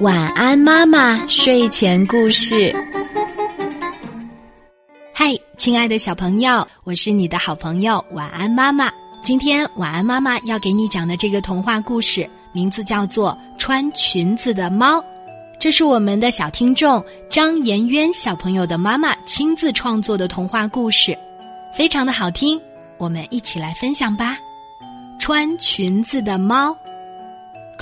晚安，妈妈。睡前故事。嗨，亲爱的小朋友，我是你的好朋友晚安妈妈。今天晚安妈妈要给你讲的这个童话故事，名字叫做《穿裙子的猫》。这是我们的小听众张颜渊小朋友的妈妈亲自创作的童话故事，非常的好听。我们一起来分享吧。穿裙子的猫。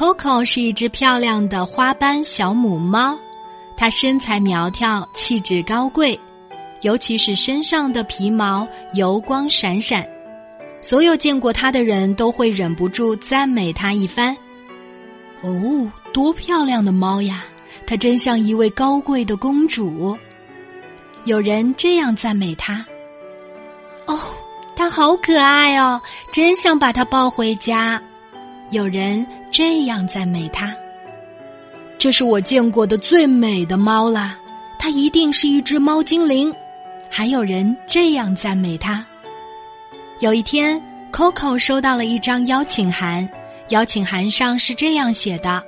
Coco 是一只漂亮的花斑小母猫，它身材苗条，气质高贵，尤其是身上的皮毛油光闪闪，所有见过它的人都会忍不住赞美它一番。哦，多漂亮的猫呀！它真像一位高贵的公主。有人这样赞美它：“哦，它好可爱哦，真想把它抱回家。”有人这样赞美它：“这是我见过的最美的猫啦，它一定是一只猫精灵。”还有人这样赞美它。有一天，Coco 收到了一张邀请函，邀请函上是这样写的：“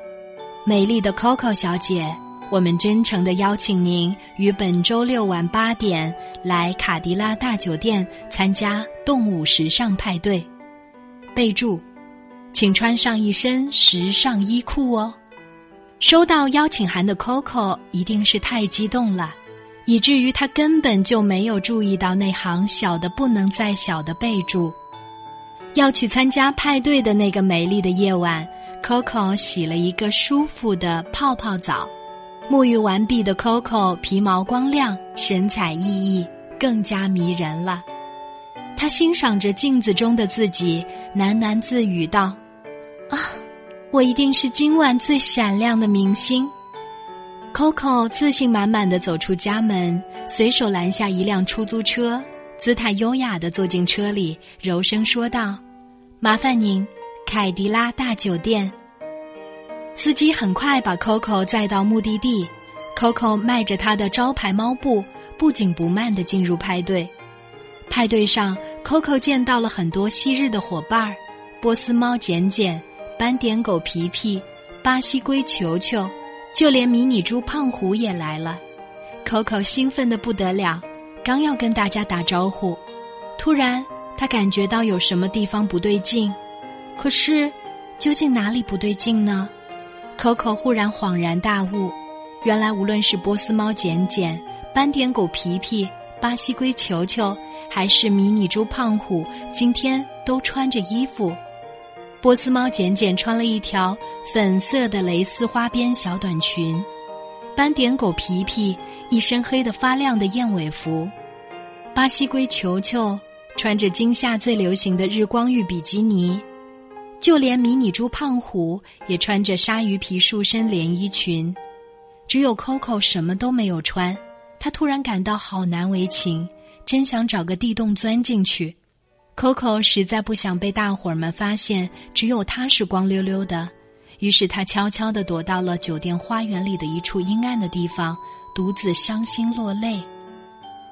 美丽的 Coco 小姐，我们真诚的邀请您于本周六晚八点来卡迪拉大酒店参加动物时尚派对。”备注。请穿上一身时尚衣裤哦！收到邀请函的 Coco 一定是太激动了，以至于他根本就没有注意到那行小的不能再小的备注。要去参加派对的那个美丽的夜晚，Coco 洗了一个舒服的泡泡澡。沐浴完毕的 Coco 皮毛光亮，神采奕奕，更加迷人了。他欣赏着镜子中的自己，喃喃自语道。啊，我一定是今晚最闪亮的明星。Coco 自信满满的走出家门，随手拦下一辆出租车，姿态优雅的坐进车里，柔声说道：“麻烦您，凯迪拉大酒店。”司机很快把 Coco 载到目的地。Coco 迈着他的招牌猫步，不紧不慢的进入派对。派对上，Coco 见到了很多昔日的伙伴儿，波斯猫简简。斑点狗皮皮、巴西龟球球，就连迷你猪胖虎也来了。Coco 兴奋的不得了，刚要跟大家打招呼，突然他感觉到有什么地方不对劲。可是，究竟哪里不对劲呢？Coco 忽然恍然大悟，原来无论是波斯猫简简、斑点狗皮皮、巴西龟球球，还是迷你猪胖虎，今天都穿着衣服。波斯猫简简穿了一条粉色的蕾丝花边小短裙，斑点狗皮皮一身黑的发亮的燕尾服，巴西龟球球穿着今夏最流行的日光浴比基尼，就连迷你猪胖虎也穿着鲨鱼皮束身连衣裙，只有 Coco 什么都没有穿，他突然感到好难为情，真想找个地洞钻进去。Coco 实在不想被大伙儿们发现，只有他是光溜溜的，于是他悄悄地躲到了酒店花园里的一处阴暗的地方，独自伤心落泪。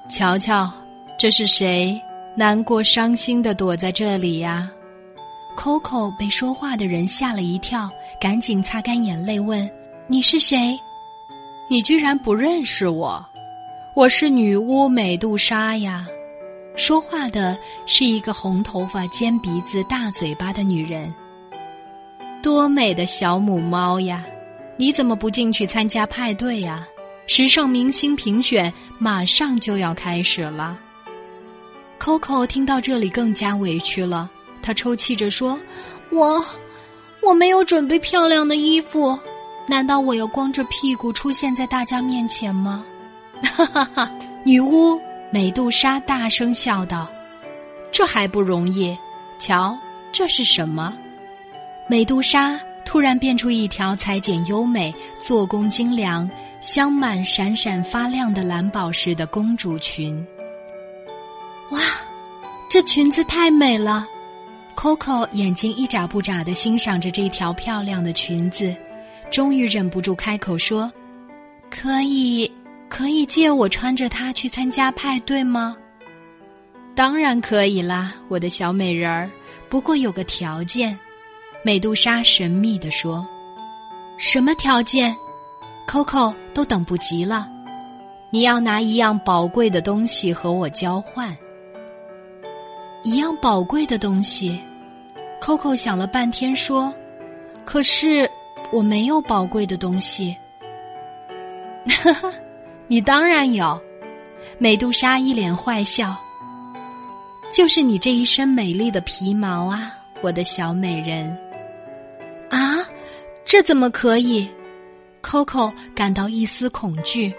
瞧瞧，这是谁？难过伤心的躲在这里呀？Coco 被说话的人吓了一跳，赶紧擦干眼泪问：“你是谁？你居然不认识我？我是女巫美杜莎呀！”说话的是一个红头发、尖鼻子、大嘴巴的女人。多美的小母猫呀！你怎么不进去参加派对呀？时尚明星评选马上就要开始了。Coco 听到这里更加委屈了，她抽泣着说：“我，我没有准备漂亮的衣服，难道我要光着屁股出现在大家面前吗？”哈哈哈，女巫。美杜莎大声笑道：“这还不容易？瞧，这是什么？”美杜莎突然变出一条裁剪优美、做工精良、镶满闪闪发亮的蓝宝石的公主裙。哇，这裙子太美了！Coco 眼睛一眨不眨的欣赏着这条漂亮的裙子，终于忍不住开口说：“可以。”可以借我穿着它去参加派对吗？当然可以啦，我的小美人儿。不过有个条件，美杜莎神秘地说：“什么条件？Coco 都等不及了。你要拿一样宝贵的东西和我交换。一样宝贵的东西，Coco 想了半天说：“可是我没有宝贵的东西。”哈哈，你当然有。美杜莎一脸坏笑。就是你这一身美丽的皮毛啊，我的小美人。啊，这怎么可以？Coco 感到一丝恐惧。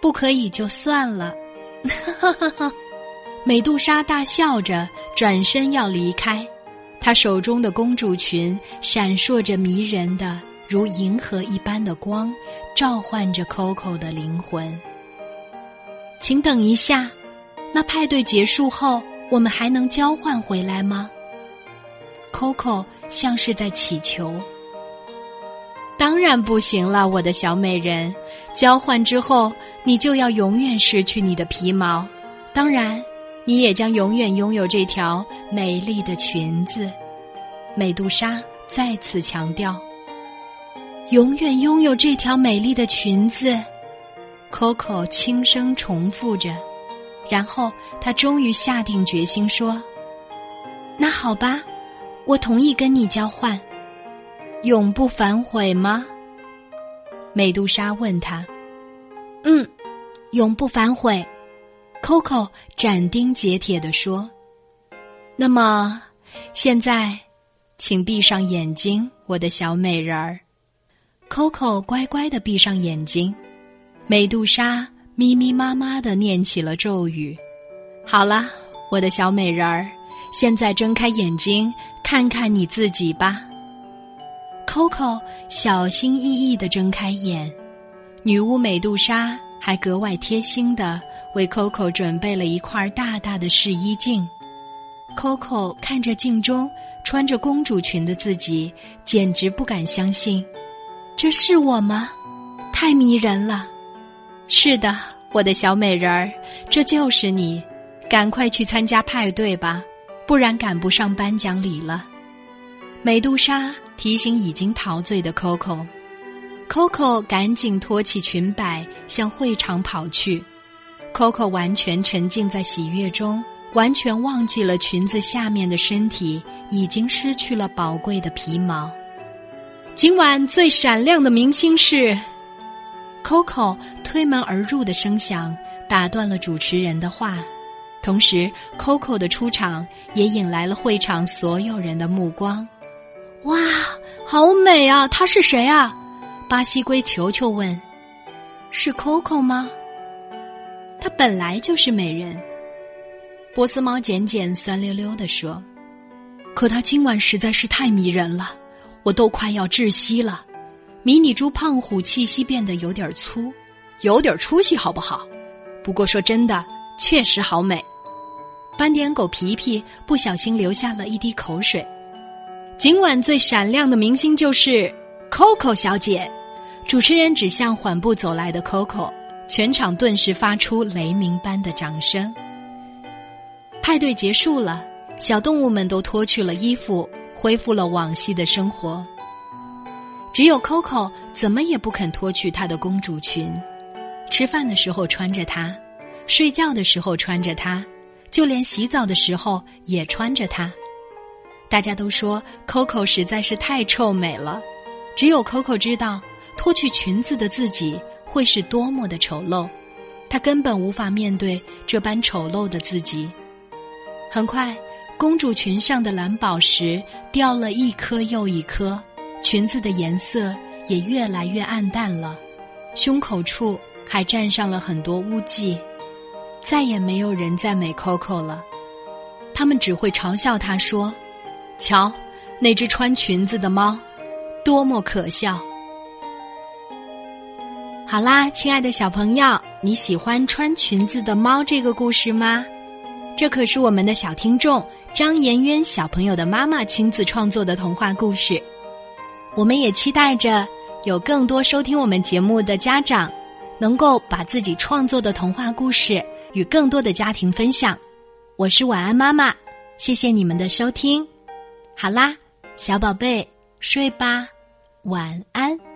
不可以就算了，哈哈哈！美杜莎大笑着转身要离开，她手中的公主裙闪烁着迷人的如银河一般的光，召唤着 Coco 的灵魂。请等一下，那派对结束后，我们还能交换回来吗？Coco 像是在祈求。当然不行了，我的小美人。交换之后，你就要永远失去你的皮毛，当然，你也将永远拥有这条美丽的裙子。美杜莎再次强调：“永远拥有这条美丽的裙子。”Coco 轻声重复着，然后他终于下定决心说：“那好吧，我同意跟你交换。”永不反悔吗？美杜莎问他。嗯，永不反悔。Coco 斩钉截铁地说。那么，现在，请闭上眼睛，我的小美人儿。Coco 乖乖的闭上眼睛。美杜莎咪咪妈妈的念起了咒语。好了，我的小美人儿，现在睁开眼睛，看看你自己吧。Coco 小心翼翼地睁开眼，女巫美杜莎还格外贴心地为 Coco 准备了一块大大的试衣镜。Coco 看着镜中穿着公主裙的自己，简直不敢相信，这是我吗？太迷人了！是的，我的小美人儿，这就是你。赶快去参加派对吧，不然赶不上颁奖礼了。美杜莎。提醒已经陶醉的 Coco，Coco 赶紧托起裙摆向会场跑去。Coco 完全沉浸在喜悦中，完全忘记了裙子下面的身体已经失去了宝贵的皮毛。今晚最闪亮的明星是 Coco。推门而入的声响打断了主持人的话，同时 Coco 的出场也引来了会场所有人的目光。哇，好美啊！她是谁啊？巴西龟球球问：“是 Coco 吗？”她本来就是美人。波斯猫简简酸溜溜的说：“可她今晚实在是太迷人了，我都快要窒息了。”迷你猪胖虎气息变得有点粗，有点出息好不好？不过说真的，确实好美。斑点狗皮皮不小心流下了一滴口水。今晚最闪亮的明星就是 Coco 小姐。主持人指向缓步走来的 Coco，全场顿时发出雷鸣般的掌声。派对结束了，小动物们都脱去了衣服，恢复了往昔的生活。只有 Coco 怎么也不肯脱去她的公主裙，吃饭的时候穿着它，睡觉的时候穿着它，就连洗澡的时候也穿着它。大家都说 Coco 实在是太臭美了，只有 Coco 知道脱去裙子的自己会是多么的丑陋，她根本无法面对这般丑陋的自己。很快，公主裙上的蓝宝石掉了一颗又一颗，裙子的颜色也越来越暗淡了，胸口处还沾上了很多污迹。再也没有人赞美 Coco 了，他们只会嘲笑她说。瞧，那只穿裙子的猫，多么可笑！好啦，亲爱的小朋友，你喜欢穿裙子的猫这个故事吗？这可是我们的小听众张妍渊小朋友的妈妈亲自创作的童话故事。我们也期待着有更多收听我们节目的家长，能够把自己创作的童话故事与更多的家庭分享。我是晚安妈妈，谢谢你们的收听。好啦，小宝贝，睡吧，晚安。